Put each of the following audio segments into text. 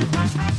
Thank you.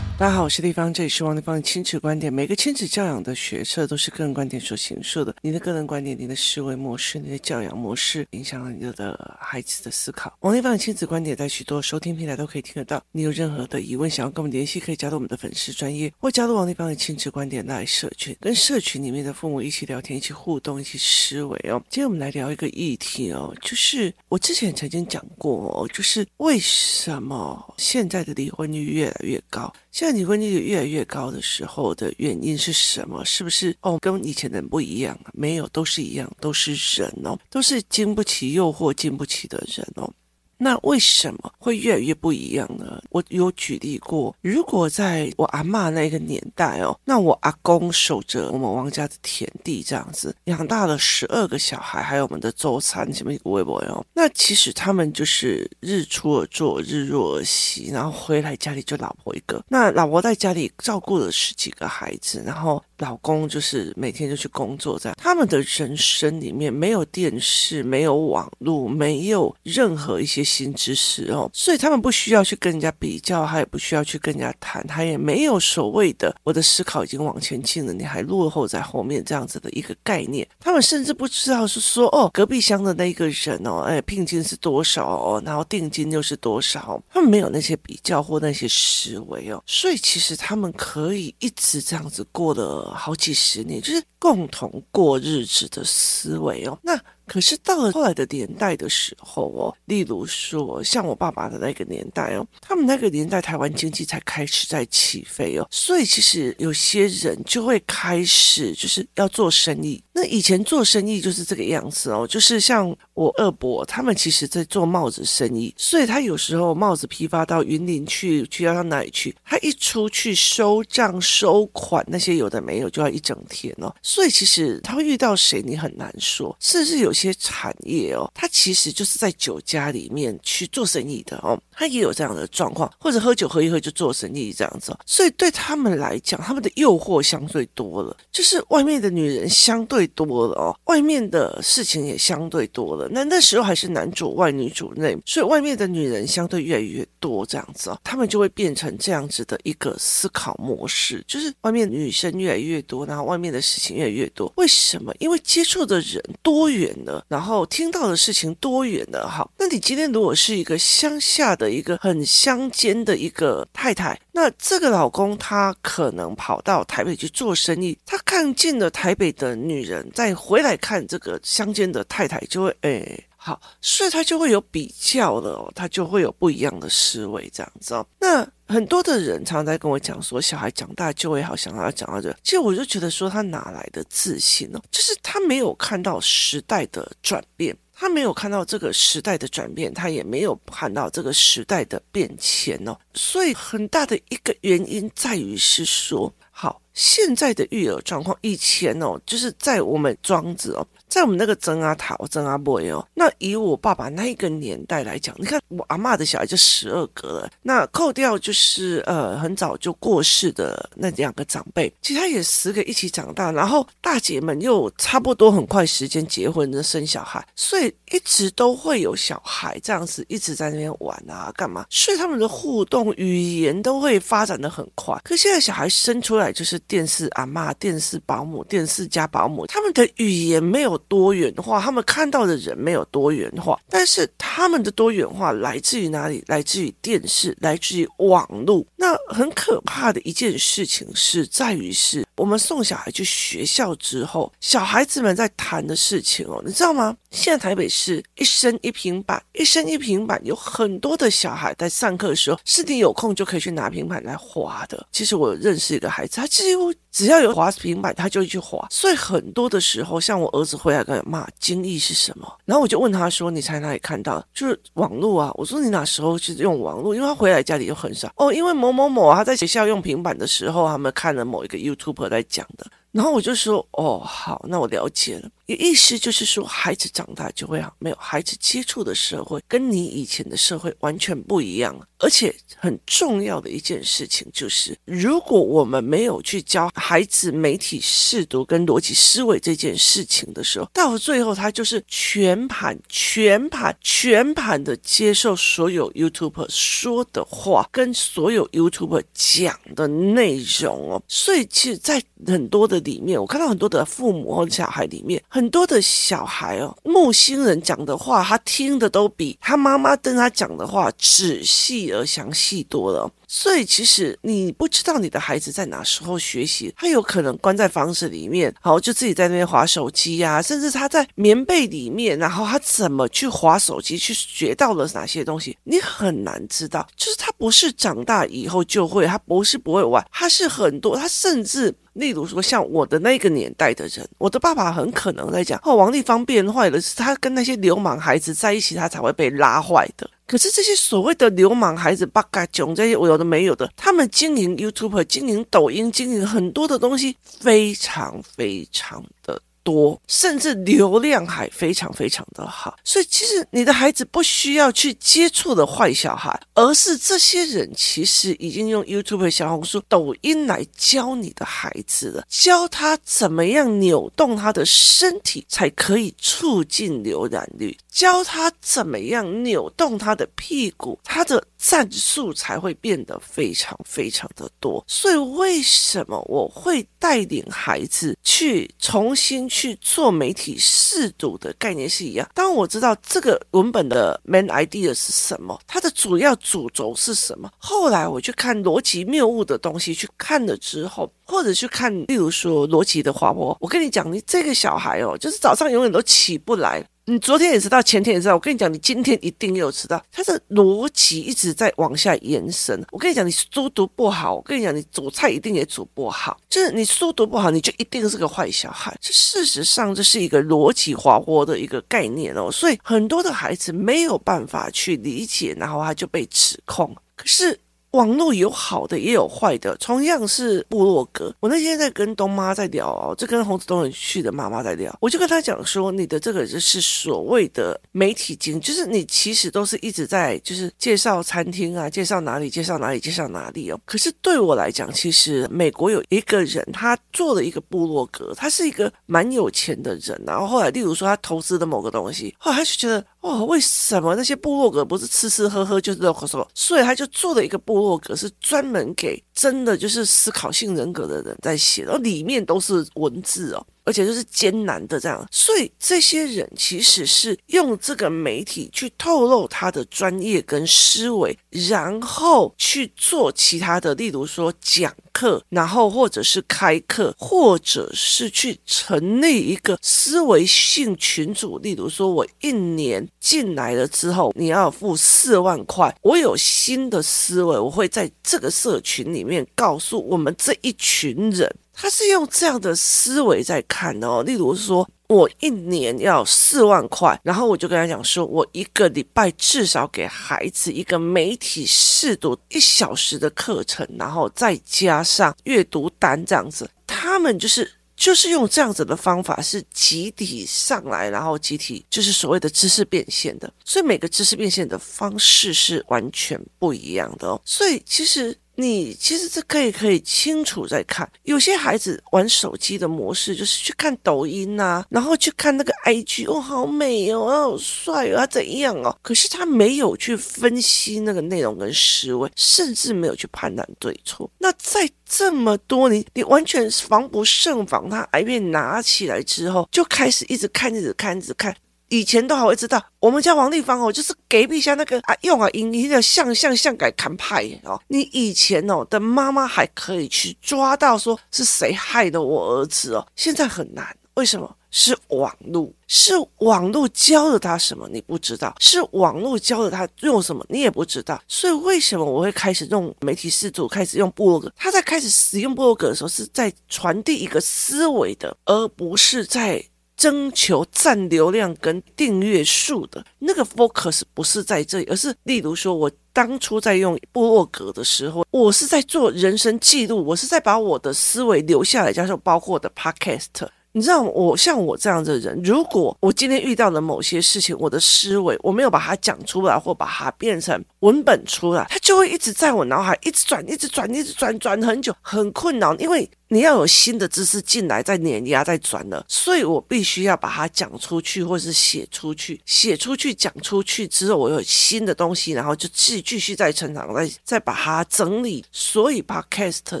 大家好，我是丽芳，这里是王立芳的亲子观点。每个亲子教养的学测都是个人观点所形塑的。你的个人观点、你的思维模式、你的教养模式，影响了你的孩子的思考。王立芳的亲子观点在许多收听平台都可以听得到。你有任何的疑问，想要跟我们联系，可以加入我们的粉丝专业，或加入王立芳的亲子观点来社群，跟社群里面的父母一起聊天、一起互动、一起思维哦。今天我们来聊一个议题哦，就是我之前曾经讲过哦，就是为什么现在的离婚率越来越高？现在离婚率越来越高的时候的原因是什么？是不是哦，跟以前的人不一样？没有，都是一样，都是人哦，都是经不起诱惑、经不起的人哦。那为什么会越来越不一样呢？我有举例过，如果在我阿嬷那个年代哦，那我阿公守着我们王家的田地，这样子养大了十二个小孩，还有我们的周餐什么微博哦，那其实他们就是日出而作，日落而息，然后回来家里就老婆一个，那老婆在家里照顾了十几个孩子，然后。老公就是每天就去工作，在他们的人生里面没有电视，没有网络，没有任何一些新知识哦，所以他们不需要去跟人家比较，他也不需要去跟人家谈，他也没有所谓的我的思考已经往前进了，你还落后在后面这样子的一个概念。他们甚至不知道是说哦，隔壁乡的那一个人哦，哎，聘金是多少哦，然后定金又是多少，他们没有那些比较或那些思维哦，所以其实他们可以一直这样子过的。好几十年，就是共同过日子的思维哦。那。可是到了后来的年代的时候哦，例如说像我爸爸的那个年代哦，他们那个年代台湾经济才开始在起飞哦，所以其实有些人就会开始就是要做生意。那以前做生意就是这个样子哦，就是像我二伯他们其实在做帽子生意，所以他有时候帽子批发到云林去，去要到哪里去，他一出去收账收款那些有的没有就要一整天哦，所以其实他会遇到谁你很难说，甚至有。些产业哦，他其实就是在酒家里面去做生意的哦，他也有这样的状况，或者喝酒喝一喝就做生意这样子哦，所以对他们来讲，他们的诱惑相对多了，就是外面的女人相对多了哦，外面的事情也相对多了。那那时候还是男主外女主内，所以外面的女人相对越来越多这样子哦，他们就会变成这样子的一个思考模式，就是外面女生越来越多，然后外面的事情越来越多。为什么？因为接触的人多元。然后听到的事情多元了，好，那你今天如果是一个乡下的一个很乡间的一个太太，那这个老公他可能跑到台北去做生意，他看见了台北的女人，再回来看这个乡间的太太，就会哎，好，所以他就会有比较了，他就会有不一样的思维这样子哦，那。很多的人常常在跟我讲说，小孩长大就会好，想要讲到这，其实我就觉得说，他哪来的自信呢？就是他没有看到时代的转变，他没有看到这个时代的转变，他也没有看到这个时代的变迁哦。所以很大的一个原因在于是说，好，现在的育儿状况，以前哦，就是在我们庄子哦。在我们那个曾阿桃、曾阿伯哦，那以我爸爸那一个年代来讲，你看我阿嬷的小孩就十二个了，那扣掉就是呃很早就过世的那两个长辈，其他也十个一起长大，然后大姐们又差不多很快时间结婚生小孩，所以一直都会有小孩这样子一直在那边玩啊干嘛，所以他们的互动语言都会发展的很快。可现在小孩生出来就是电视阿嬷、电视保姆、电视加保姆，他们的语言没有。多元化，他们看到的人没有多元化，但是他们的多元化来自于哪里？来自于电视，来自于网络。那很可怕的一件事情是在于是，我们送小孩去学校之后，小孩子们在谈的事情哦，你知道吗？现在台北市一生一平板，一生一平板，有很多的小孩在上课的时候，是你有空就可以去拿平板来划的。其实我认识一个孩子，他几乎只要有滑平板，他就去滑。所以很多的时候，像我儿子回来跟我骂，精液是什么？然后我就问他说：“你在哪里看到？就是网络啊。”我说：“你哪时候是用网络？因为他回来家里就很少哦，因为某某某啊，他在学校用平板的时候，他们看了某一个 YouTuber 在讲的。”然后我就说：“哦，好，那我了解了。”意思就是说，孩子长大就会好，没有孩子接触的社会跟你以前的社会完全不一样。而且很重要的一件事情就是，如果我们没有去教孩子媒体识读跟逻辑思维这件事情的时候，到最后他就是全盘、全盘、全盘的接受所有 YouTube 说的话跟所有 YouTube 讲的内容哦。所以，其实，在很多的里面，我看到很多的父母和小孩里面。很多的小孩哦，木星人讲的话，他听的都比他妈妈跟他讲的话仔细而详细多了。所以，其实你不知道你的孩子在哪时候学习，他有可能关在房子里面，好，就自己在那边划手机呀、啊，甚至他在棉被里面，然后他怎么去划手机，去学到了哪些东西，你很难知道。就是他不是长大以后就会，他不是不会玩，他是很多，他甚至。例如说，像我的那个年代的人，我的爸爸很可能在讲哦，王丽芳变坏了，是他跟那些流氓孩子在一起，他才会被拉坏的。可是这些所谓的流氓孩子，八嘎囧这些我有的没有的，他们经营 YouTube、经营抖音、经营很多的东西，非常非常的。多，甚至流量还非常非常的好，所以其实你的孩子不需要去接触的坏小孩，而是这些人其实已经用 YouTube、小红书、抖音来教你的孩子了，教他怎么样扭动他的身体才可以促进浏览率，教他怎么样扭动他的屁股，他的。战术才会变得非常非常的多，所以为什么我会带领孩子去重新去做媒体识读的概念是一样？当我知道这个文本的 main idea 是什么，它的主要主轴是什么，后来我去看逻辑谬误的东西，去看了之后，或者去看，例如说逻辑的滑坡，我跟你讲，你这个小孩哦，就是早上永远都起不来。你昨天也知道，前天也知道。我跟你讲，你今天一定有知道。他的逻辑一直在往下延伸。我跟你讲，你书读不好，我跟你讲，你煮菜一定也煮不好。就是你书读不好，你就一定是个坏小孩。这事实上这是一个逻辑滑坡的一个概念哦。所以很多的孩子没有办法去理解，然后他就被指控。可是。网络有好的也有坏的，同样是部落格。我那天在跟东妈在聊哦，这跟洪子东很去的妈妈在聊，我就跟他讲说，你的这个就是所谓的媒体经，就是你其实都是一直在就是介绍餐厅啊，介绍哪里，介绍哪里，介绍哪里哦。可是对我来讲，其实美国有一个人，他做了一个部落格，他是一个蛮有钱的人，然后后来例如说他投资的某个东西，后来他就觉得。哦，为什么那些部落格不是吃吃喝喝就是这种什么？所以他就做了一个部洛格，是专门给真的就是思考性人格的人在写，然后里面都是文字哦。而且就是艰难的这样，所以这些人其实是用这个媒体去透露他的专业跟思维，然后去做其他的，例如说讲课，然后或者是开课，或者是去成立一个思维性群组。例如说，我一年进来了之后，你要付四万块，我有新的思维，我会在这个社群里面告诉我们这一群人。他是用这样的思维在看的哦，例如说，我一年要四万块，然后我就跟他讲说，我一个礼拜至少给孩子一个媒体试读一小时的课程，然后再加上阅读单这样子。他们就是就是用这样子的方法，是集体上来，然后集体就是所谓的知识变现的。所以每个知识变现的方式是完全不一样的哦。所以其实。你其实这可以可以清楚在看，有些孩子玩手机的模式就是去看抖音啊，然后去看那个 IG，哦，好美哦，好帅哦，怎样哦？可是他没有去分析那个内容跟思维，甚至没有去判断对错。那在这么多年你完全防不胜防，他 iPad 拿起来之后就开始一直看，一直看，一直看。以前都还会知道，我们家王立芳哦，就是隔壁下那个啊，用啊，影音的像像像改看派哦。你以前哦的妈妈还可以去抓到说是谁害的我儿子哦，现在很难。为什么？是网络，是网络教了他什么你不知道，是网络教了他用什么你也不知道。所以为什么我会开始用媒体识读，开始用部落格？他在开始使用部落格的时候，是在传递一个思维的，而不是在。征求占流量跟订阅数的那个 focus 不是在这里，而是例如说，我当初在用部落格的时候，我是在做人生记录，我是在把我的思维留下来，加上包括我的 podcast。你知道我像我这样的人，如果我今天遇到了某些事情，我的思维我没有把它讲出来，或把它变成文本出来，它就会一直在我脑海一直转，一直转，一直转，转很久，很困扰，因为。你要有新的知识进来，再碾压，再转了，所以我必须要把它讲出去，或是写出去。写出去，讲出去之后，我有新的东西，然后就继继续再成长，再再把它整理。所以，Podcast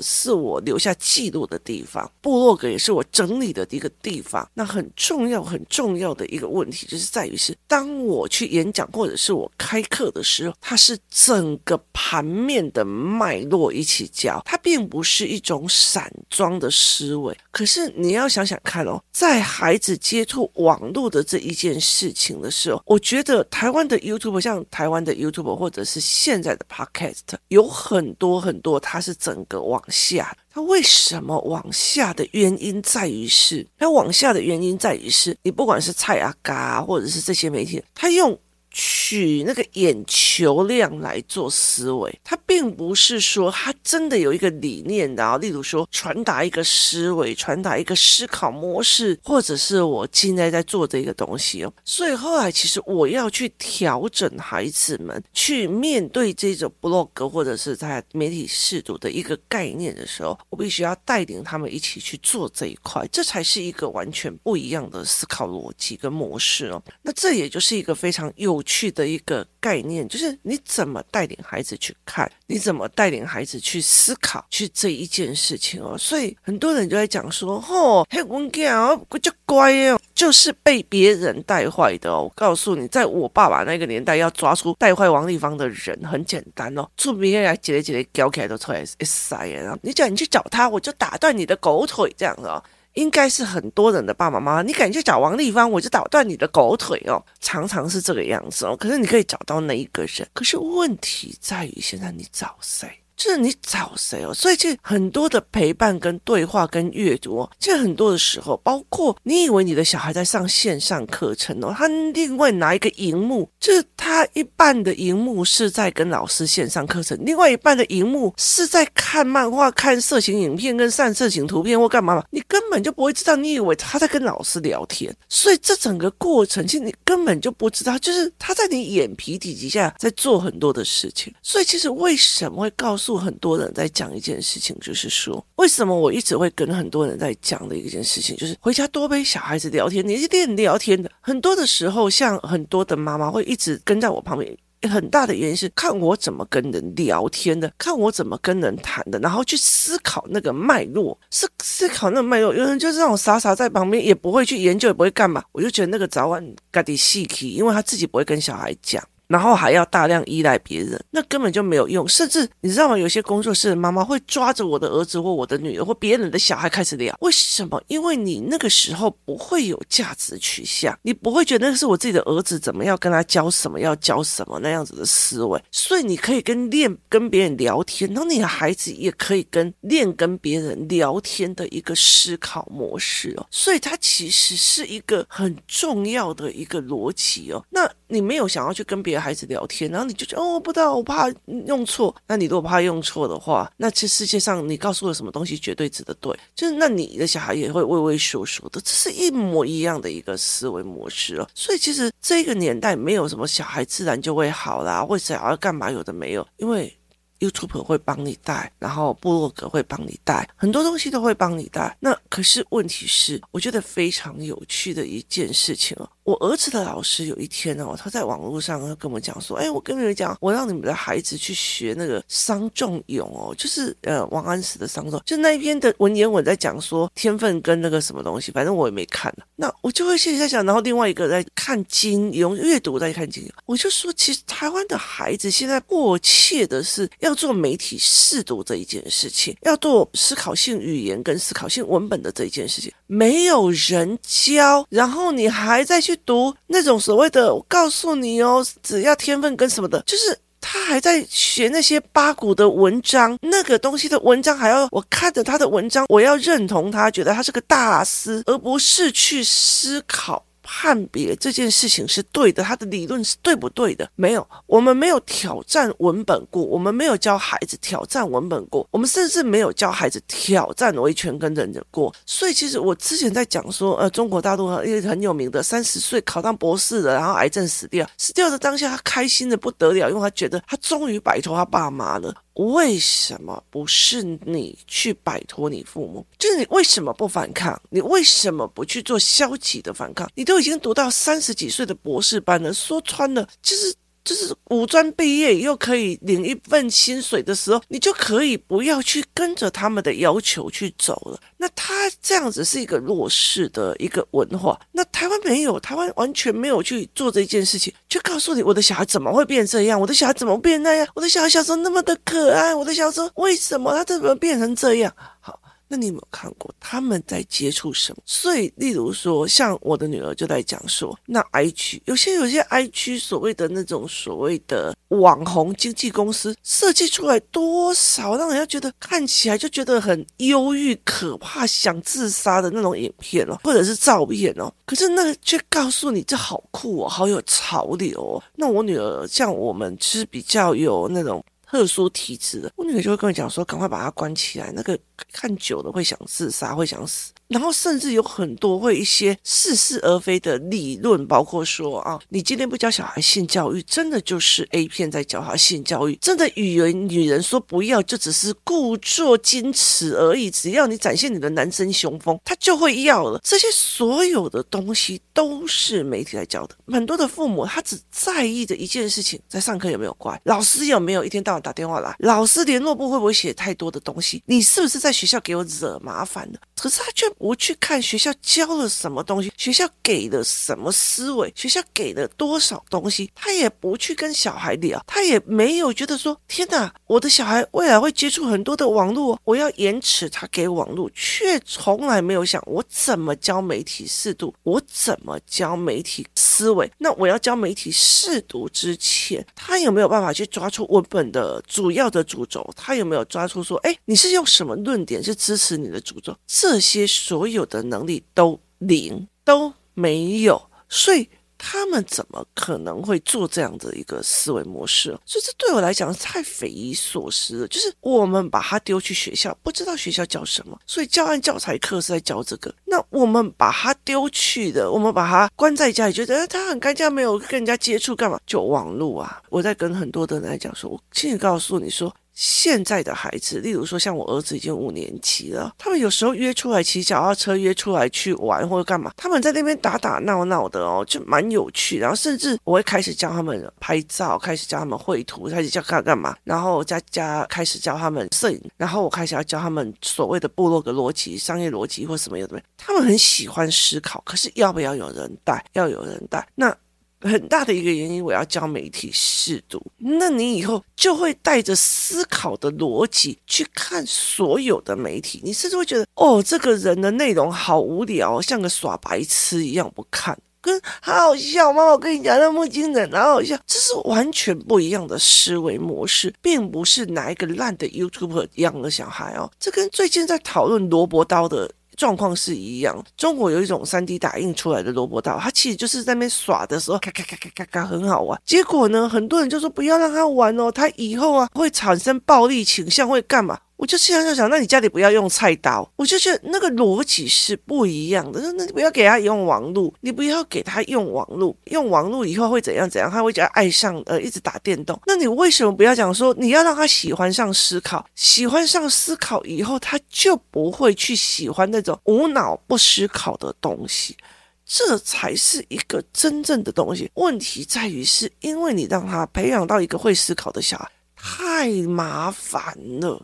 是我留下记录的地方，部落格也是我整理的一个地方。那很重要、很重要的一个问题，就是在于是，当我去演讲或者是我开课的时候，它是整个盘面的脉络一起教，它并不是一种散装。的思维，可是你要想想看哦，在孩子接触网络的这一件事情的时候，我觉得台湾的 YouTube，像台湾的 YouTube 或者是现在的 Podcast，有很多很多，它是整个往下。它为什么往下的原因在于是，它往下的原因在于是，你不管是蔡阿嘎或者是这些媒体，他用。取那个眼球量来做思维，它并不是说它真的有一个理念，然后例如说传达一个思维，传达一个思考模式，或者是我现在在做这个东西哦。所以后来其实我要去调整孩子们去面对这种 blog 或者是在媒体试读的一个概念的时候，我必须要带领他们一起去做这一块，这才是一个完全不一样的思考逻辑跟模式哦。那这也就是一个非常有。去的一个概念，就是你怎么带领孩子去看，你怎么带领孩子去思考，去这一件事情哦。所以很多人就在讲说，哦，嘿，我讲我就乖哦，就是被别人带坏的哦。我告诉你，在我爸爸那个年代，要抓出带坏王丽芳的人很简单哦，出名来几来几来，搞起来都出来一塞啊。你讲你去找他，我就打断你的狗腿这样子哦。应该是很多人的爸爸妈妈，你敢去找王丽芳，我就打断你的狗腿哦，常常是这个样子哦。可是你可以找到那一个人，可是问题在于现在你找谁？就是你找谁哦？所以，其实很多的陪伴、跟对话、跟阅读哦，其实很多的时候，包括你以为你的小孩在上线上课程哦，他另外拿一个荧幕，就是他一半的荧幕是在跟老师线上课程，另外一半的荧幕是在看漫画、看色情影片、跟上色情图片或干嘛嘛，你根本就不会知道。你以为他在跟老师聊天，所以这整个过程其实你根本就不知道，就是他在你眼皮底下在做很多的事情。所以，其实为什么会告诉？很多人在讲一件事情，就是说，为什么我一直会跟很多人在讲的一件事情，就是回家多陪小孩子聊天，你是练聊天的。很多的时候，像很多的妈妈会一直跟在我旁边，很大的原因是看我怎么跟人聊天的，看我怎么跟人谈的，然后去思考那个脉络，是思考那个脉络。有人就是那种傻傻在旁边，也不会去研究，也不会干嘛。我就觉得那个早晚该得细气，因为他自己不会跟小孩讲。然后还要大量依赖别人，那根本就没有用。甚至你知道吗？有些工作室的妈妈会抓着我的儿子或我的女儿或别人的小孩开始聊。为什么？因为你那个时候不会有价值取向，你不会觉得那是我自己的儿子，怎么要跟他教什么，要教什么那样子的思维。所以你可以跟练跟别人聊天，然后你的孩子也可以跟练跟别人聊天的一个思考模式哦。所以它其实是一个很重要的一个逻辑哦。那你没有想要去跟别孩子聊天，然后你就觉得哦，我不知道，我怕用错。那你如果怕用错的话，那这世界上你告诉我什么东西绝对值得对，就是那你的小孩也会畏畏缩缩的，这是一模一样的一个思维模式哦。所以其实这个年代没有什么小孩自然就会好啦，或者要干嘛有的没有，因为 YouTube 会帮你带，然后部落格会帮你带，很多东西都会帮你带。那可是问题是，我觉得非常有趣的一件事情哦。我儿子的老师有一天哦，他在网络上他跟我讲说：“哎，我跟你们讲，我让你们的孩子去学那个伤仲永哦，就是呃王安石的伤仲，就那一篇的文言文在讲说天分跟那个什么东西，反正我也没看。那我就会现在在想，然后另外一个在看金庸阅读在看金庸，我就说，其实台湾的孩子现在迫切的是要做媒体试读这一件事情，要做思考性语言跟思考性文本的这一件事情，没有人教，然后你还在去。读那种所谓的，我告诉你哦，只要天分跟什么的，就是他还在学那些八股的文章，那个东西的文章还要我看着他的文章，我要认同他，觉得他是个大师，而不是去思考。判别这件事情是对的，他的理论是对不对的？没有，我们没有挑战文本过，我们没有教孩子挑战文本过，我们甚至没有教孩子挑战维权跟忍者过。所以，其实我之前在讲说，呃，中国大陆一个很有名的三十岁考上博士的，然后癌症死掉，死掉的当下，他开心的不得了，因为他觉得他终于摆脱他爸妈了。为什么不是你去摆脱你父母？就是你为什么不反抗？你为什么不去做消极的反抗？你都已经读到三十几岁的博士班了，说穿了就是。就是五专毕业又可以领一份薪水的时候，你就可以不要去跟着他们的要求去走了。那他这样子是一个弱势的一个文化。那台湾没有，台湾完全没有去做这件事情，就告诉你我的小孩怎么会变这样，我的小孩怎么变那样，我的小孩小时候那么的可爱，我的小时候为什么他怎么变成这样？好。那你有没有看过他们在接触什么？所以，例如说，像我的女儿就在讲说，那 I 区有些有些 I 区所谓的那种所谓的网红经纪公司设计出来多少让人家觉得看起来就觉得很忧郁、可怕、想自杀的那种影片哦，或者是照片哦。可是那个却告诉你这好酷哦，好有潮流哦。那我女儿像我们其实比较有那种。特殊体质的，我女儿就会跟我讲说：“赶快把它关起来，那个看久了会想自杀，会想死。”然后甚至有很多会一些似是而非的理论，包括说啊，你今天不教小孩性教育，真的就是 A 片在教他性教育，真的语言女人说不要，就只是故作矜持而已。只要你展现你的男生雄风，他就会要了。这些所有的东西都是媒体在教的。很多的父母他只在意的一件事情，在上课有没有乖，老师有没有一天到晚打电话来，老师联络部会不会写太多的东西，你是不是在学校给我惹麻烦了？可是他却。不去看学校教了什么东西，学校给了什么思维，学校给了多少东西，他也不去跟小孩聊，他也没有觉得说，天哪，我的小孩未来会接触很多的网络，我要延迟他给网络，却从来没有想我怎么教媒体识读，我怎么教媒体思维。那我要教媒体识读之前，他有没有办法去抓出文本的主要的主轴？他有没有抓出说，哎，你是用什么论点去支持你的主轴？这些所有的能力都零都没有，所以他们怎么可能会做这样的一个思维模式？所以这对我来讲太匪夷所思了。就是我们把他丢去学校，不知道学校教什么，所以教案教材课是在教这个。那我们把他丢去的，我们把他关在家里，觉得他很干净，没有跟人家接触，干嘛？就网络啊！我在跟很多的人来讲说，我请你告诉你说。现在的孩子，例如说像我儿子已经五年级了，他们有时候约出来骑脚踏车，约出来去玩或者干嘛，他们在那边打打闹闹的哦，就蛮有趣。然后甚至我会开始教他们拍照，开始教他们绘图，开始教他干嘛，然后加加开始教他们摄影，然后我开始要教他们所谓的部落格逻辑、商业逻辑或什么有的没，他们很喜欢思考，可是要不要有人带？要有人带，那。很大的一个原因，我要教媒体识读。那你以后就会带着思考的逻辑去看所有的媒体，你甚至会觉得，哦，这个人的内容好无聊，像个耍白痴一样不看，跟好好笑。妈妈，我跟你讲，那么惊人好好笑，这是完全不一样的思维模式，并不是哪一个烂的 YouTuber 一样的小孩哦。这跟最近在讨论萝卜刀的。状况是一样，中国有一种三 D 打印出来的萝卜刀，它其实就是在那边耍的时候，咔咔咔咔咔咔很好玩。结果呢，很多人就说不要让他玩哦，他以后啊会产生暴力倾向，会干嘛？我就心想想，那你家里不要用菜刀。我就觉得那个逻辑是不一样的。那那你不要给他用网络，你不要给他用网络，用网络以后会怎样怎样？他会觉得爱上呃一直打电动。那你为什么不要讲说你要让他喜欢上思考？喜欢上思考以后，他就不会去喜欢那种无脑不思考的东西。这才是一个真正的东西。问题在于是因为你让他培养到一个会思考的小孩，太麻烦了。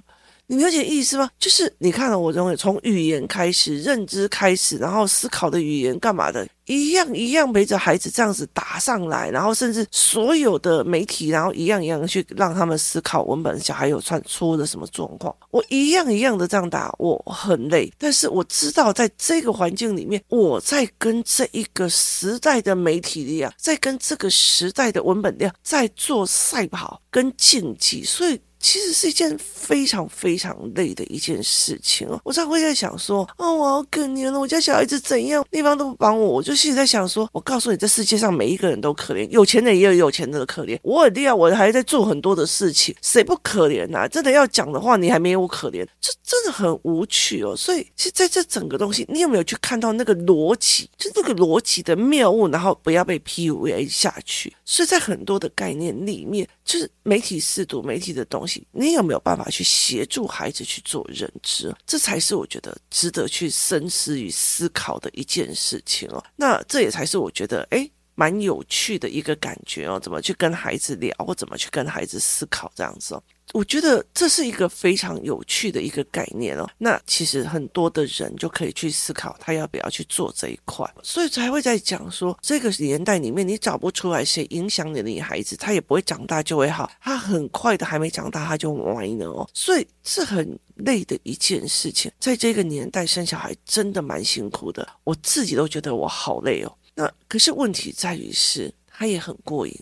你了解意思吗？就是你看了我认为从语言开始、认知开始，然后思考的语言干嘛的？一样一样陪着孩子这样子打上来，然后甚至所有的媒体，然后一样一样去让他们思考文本。小孩有串出了什么状况？我一样一样的这样打，我很累，但是我知道在这个环境里面，我在跟这一个时代的媒体量，在跟这个时代的文本量在做赛跑跟竞技，所以。其实是一件非常非常累的一件事情哦，我才会在想说，哦，我好可怜了，我家小孩子怎样，地方都不帮我，我就心里在想说，我告诉你，这世界上每一个人都可怜，有钱的也有有钱的可怜，我很厉害，我还在做很多的事情，谁不可怜呐？真的要讲的话，你还没有我可怜，这真的很无趣哦。所以，其实在这整个东西，你有没有去看到那个逻辑，就那个逻辑的谬误，然后不要被 PUA 下去。所以在很多的概念里面，就是媒体试读媒体的东西。你有没有办法去协助孩子去做认知？这才是我觉得值得去深思与思考的一件事情哦。那这也才是我觉得诶蛮有趣的一个感觉哦。怎么去跟孩子聊，或怎么去跟孩子思考这样子哦。我觉得这是一个非常有趣的一个概念哦。那其实很多的人就可以去思考，他要不要去做这一块，所以才会在讲说，这个年代里面你找不出来谁影响你的女孩子，他也不会长大就会好，他很快的还没长大他就歪了哦。所以是很累的一件事情，在这个年代生小孩真的蛮辛苦的，我自己都觉得我好累哦。那可是问题在于是，他也很过瘾。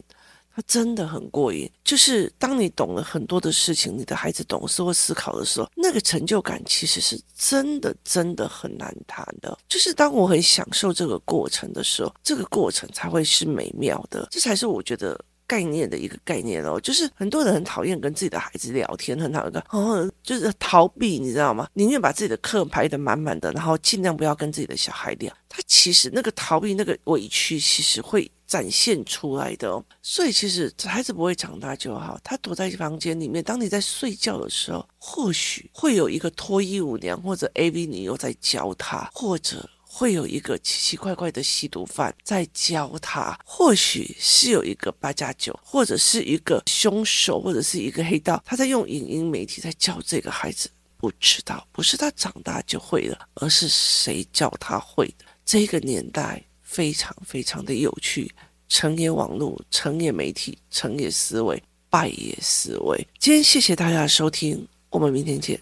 真的很过瘾，就是当你懂了很多的事情，你的孩子懂事或思考的时候，那个成就感其实是真的真的很难谈的。就是当我很享受这个过程的时候，这个过程才会是美妙的。这才是我觉得概念的一个概念哦。就是很多人很讨厌跟自己的孩子聊天，很讨厌哦，就是逃避，你知道吗？宁愿把自己的课排得满满的，然后尽量不要跟自己的小孩聊。他其实那个逃避，那个委屈，其实会。展现出来的哦，所以其实孩子不会长大就好。他躲在房间里面，当你在睡觉的时候，或许会有一个脱衣舞娘或者 AV 女优在教他，或者会有一个奇奇怪怪的吸毒犯在教他，或许是有一个八加九，或者是一个凶手，或者是一个黑道，他在用影音媒体在教这个孩子。不知道，不是他长大就会了，而是谁教他会的。这个年代。非常非常的有趣，成也网络，成也媒体，成也思维，败也思维。今天谢谢大家的收听，我们明天见。